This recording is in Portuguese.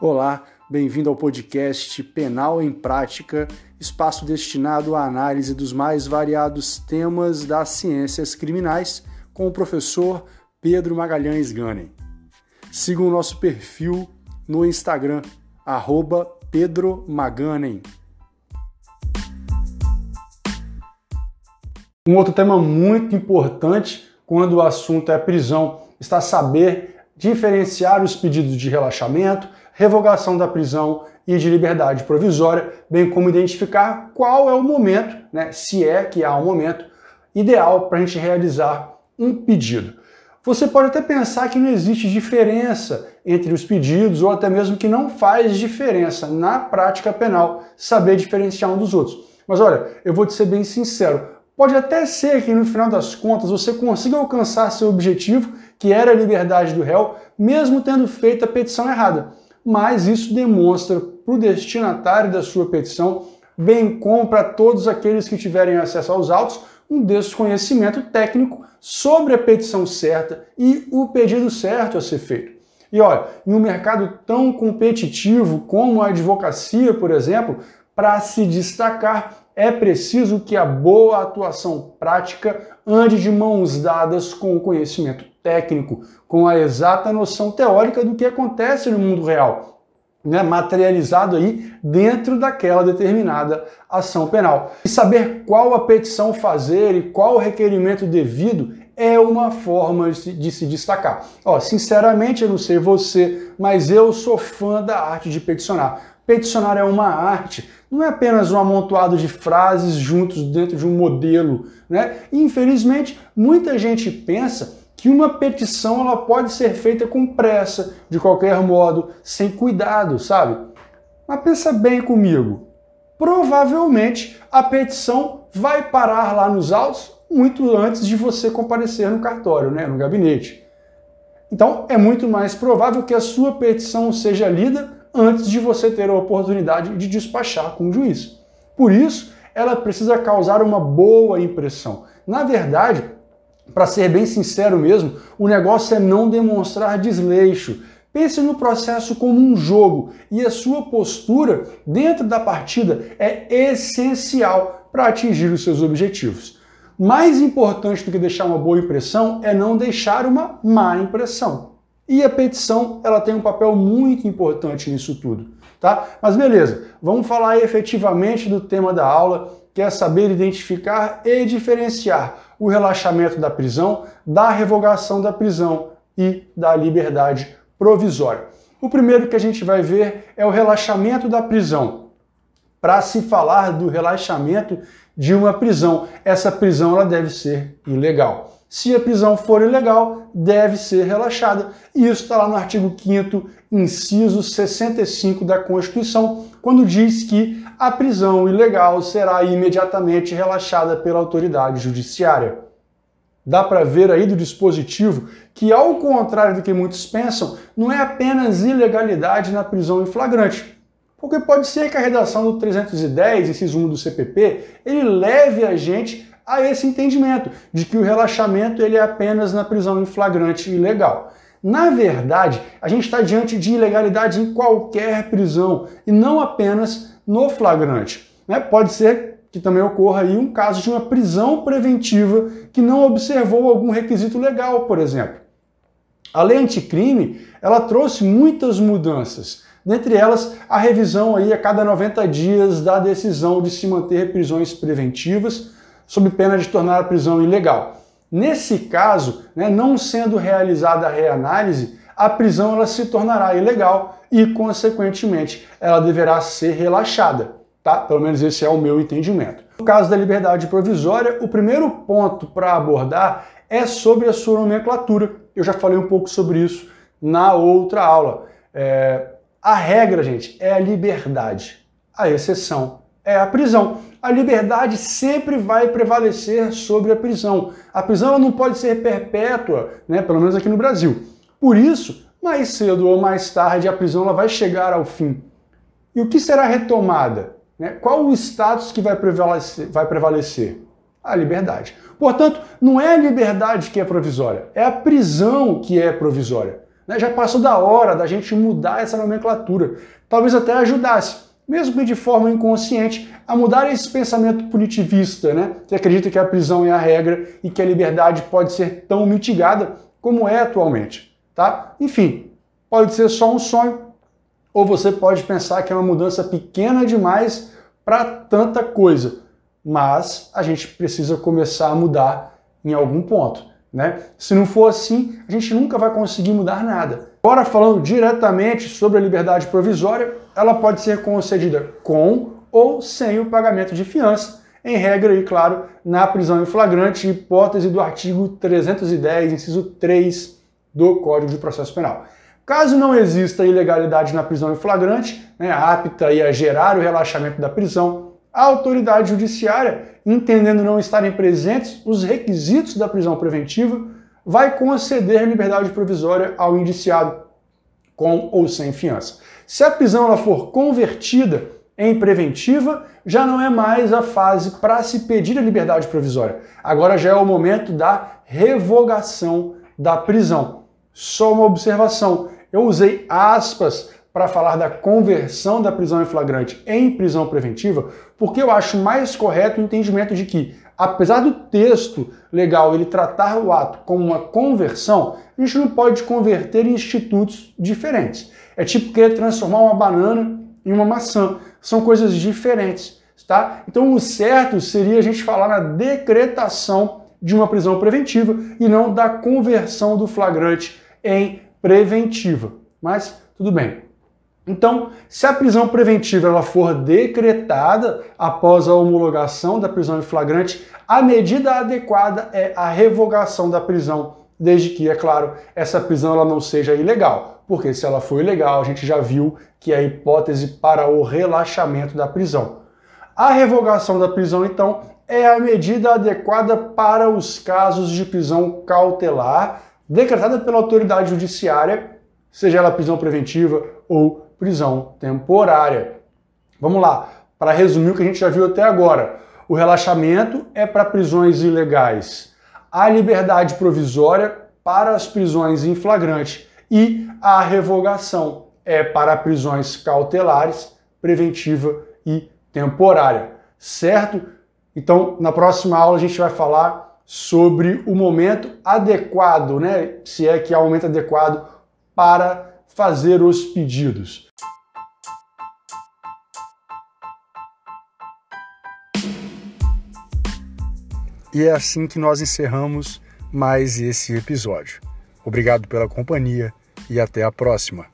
Olá, bem-vindo ao podcast Penal em Prática, espaço destinado à análise dos mais variados temas das ciências criminais, com o professor Pedro Magalhães Ganem. Siga o nosso perfil no Instagram, arroba Pedro Maganem. Um outro tema muito importante quando o assunto é prisão está saber diferenciar os pedidos de relaxamento, revogação da prisão e de liberdade provisória, bem como identificar qual é o momento, né, se é que há um momento ideal para a gente realizar um pedido. Você pode até pensar que não existe diferença entre os pedidos ou até mesmo que não faz diferença na prática penal saber diferenciar um dos outros. Mas olha, eu vou te ser bem sincero, pode até ser que no final das contas você consiga alcançar seu objetivo, que era a liberdade do réu, mesmo tendo feito a petição errada mas isso demonstra para o destinatário da sua petição, bem como para todos aqueles que tiverem acesso aos autos, um desconhecimento técnico sobre a petição certa e o pedido certo a ser feito. E olha, em um mercado tão competitivo como a advocacia, por exemplo, para se destacar é preciso que a boa atuação prática ande de mãos dadas com o conhecimento técnico, com a exata noção teórica do que acontece no mundo real, né, materializado aí dentro daquela determinada ação penal. E saber qual a petição fazer e qual o requerimento devido é uma forma de se destacar. Ó, sinceramente, eu não sei você, mas eu sou fã da arte de peticionar. Peticionar é uma arte, não é apenas um amontoado de frases juntos dentro de um modelo, né? Infelizmente, muita gente pensa que uma petição ela pode ser feita com pressa, de qualquer modo, sem cuidado, sabe? Mas pensa bem comigo. Provavelmente a petição vai parar lá nos autos muito antes de você comparecer no cartório, né, no gabinete. Então é muito mais provável que a sua petição seja lida antes de você ter a oportunidade de despachar com o juiz. Por isso, ela precisa causar uma boa impressão. Na verdade, para ser bem sincero mesmo, o negócio é não demonstrar desleixo. Pense no processo como um jogo e a sua postura dentro da partida é essencial para atingir os seus objetivos. Mais importante do que deixar uma boa impressão é não deixar uma má impressão. E a petição, ela tem um papel muito importante nisso tudo, tá? Mas beleza, vamos falar efetivamente do tema da aula, que é saber identificar e diferenciar o relaxamento da prisão, da revogação da prisão e da liberdade provisória. O primeiro que a gente vai ver é o relaxamento da prisão. Para se falar do relaxamento de uma prisão, essa prisão ela deve ser ilegal. Se a prisão for ilegal, deve ser relaxada. E isso está lá no artigo 5 inciso 65 da Constituição, quando diz que a prisão ilegal será imediatamente relaxada pela autoridade judiciária. Dá para ver aí do dispositivo que, ao contrário do que muitos pensam, não é apenas ilegalidade na prisão em flagrante. Porque pode ser que a redação do 310, inciso 1 do CPP, ele leve a gente a esse entendimento de que o relaxamento ele é apenas na prisão em flagrante ilegal. Na verdade, a gente está diante de ilegalidade em qualquer prisão e não apenas no flagrante. Né? Pode ser que também ocorra aí um caso de uma prisão preventiva que não observou algum requisito legal, por exemplo. A lei anticrime ela trouxe muitas mudanças, dentre elas a revisão aí a cada 90 dias da decisão de se manter prisões preventivas sob pena de tornar a prisão ilegal. Nesse caso, né, não sendo realizada a reanálise, a prisão ela se tornará ilegal e, consequentemente, ela deverá ser relaxada. Tá? Pelo menos esse é o meu entendimento. No caso da liberdade provisória, o primeiro ponto para abordar é sobre a sua nomenclatura. Eu já falei um pouco sobre isso na outra aula. É... A regra, gente, é a liberdade. A exceção é a prisão a liberdade sempre vai prevalecer sobre a prisão. A prisão não pode ser perpétua, né, pelo menos aqui no Brasil. Por isso, mais cedo ou mais tarde, a prisão ela vai chegar ao fim. E o que será retomada? Né? Qual o status que vai prevalecer, vai prevalecer? A liberdade. Portanto, não é a liberdade que é provisória, é a prisão que é provisória. Né? Já passou da hora da gente mudar essa nomenclatura. Talvez até ajudasse, mesmo que de forma inconsciente, a mudar esse pensamento punitivista, né? que acredita que a prisão é a regra e que a liberdade pode ser tão mitigada como é atualmente. Tá? Enfim, pode ser só um sonho, ou você pode pensar que é uma mudança pequena demais para tanta coisa. Mas a gente precisa começar a mudar em algum ponto. Né? Se não for assim, a gente nunca vai conseguir mudar nada. Agora, falando diretamente sobre a liberdade provisória, ela pode ser concedida com ou sem o pagamento de fiança, em regra e, claro, na prisão em flagrante, hipótese do artigo 310, inciso 3 do Código de Processo Penal. Caso não exista ilegalidade na prisão em flagrante, né, apta a gerar o relaxamento da prisão, a autoridade judiciária, entendendo não estarem presentes os requisitos da prisão preventiva, vai conceder liberdade provisória ao indiciado, com ou sem fiança. Se a prisão ela for convertida em preventiva, já não é mais a fase para se pedir a liberdade provisória. Agora já é o momento da revogação da prisão. Só uma observação: eu usei aspas para falar da conversão da prisão em flagrante em prisão preventiva, porque eu acho mais correto o entendimento de que, apesar do texto legal ele tratar o ato como uma conversão, a gente não pode converter em institutos diferentes. É tipo querer transformar uma banana em uma maçã. São coisas diferentes, tá? Então o certo seria a gente falar na decretação de uma prisão preventiva e não da conversão do flagrante em preventiva. Mas tudo bem. Então, se a prisão preventiva ela for decretada após a homologação da prisão em flagrante, a medida adequada é a revogação da prisão, desde que, é claro, essa prisão ela não seja ilegal. Porque se ela for ilegal, a gente já viu que é a hipótese para o relaxamento da prisão. A revogação da prisão, então, é a medida adequada para os casos de prisão cautelar decretada pela autoridade judiciária, seja ela prisão preventiva ou prisão temporária. Vamos lá, para resumir o que a gente já viu até agora. O relaxamento é para prisões ilegais, a liberdade provisória para as prisões em flagrante e a revogação é para prisões cautelares, preventiva e temporária, certo? Então, na próxima aula a gente vai falar sobre o momento adequado, né? Se é que há um momento adequado para fazer os pedidos. E é assim que nós encerramos mais esse episódio. Obrigado pela companhia e até a próxima.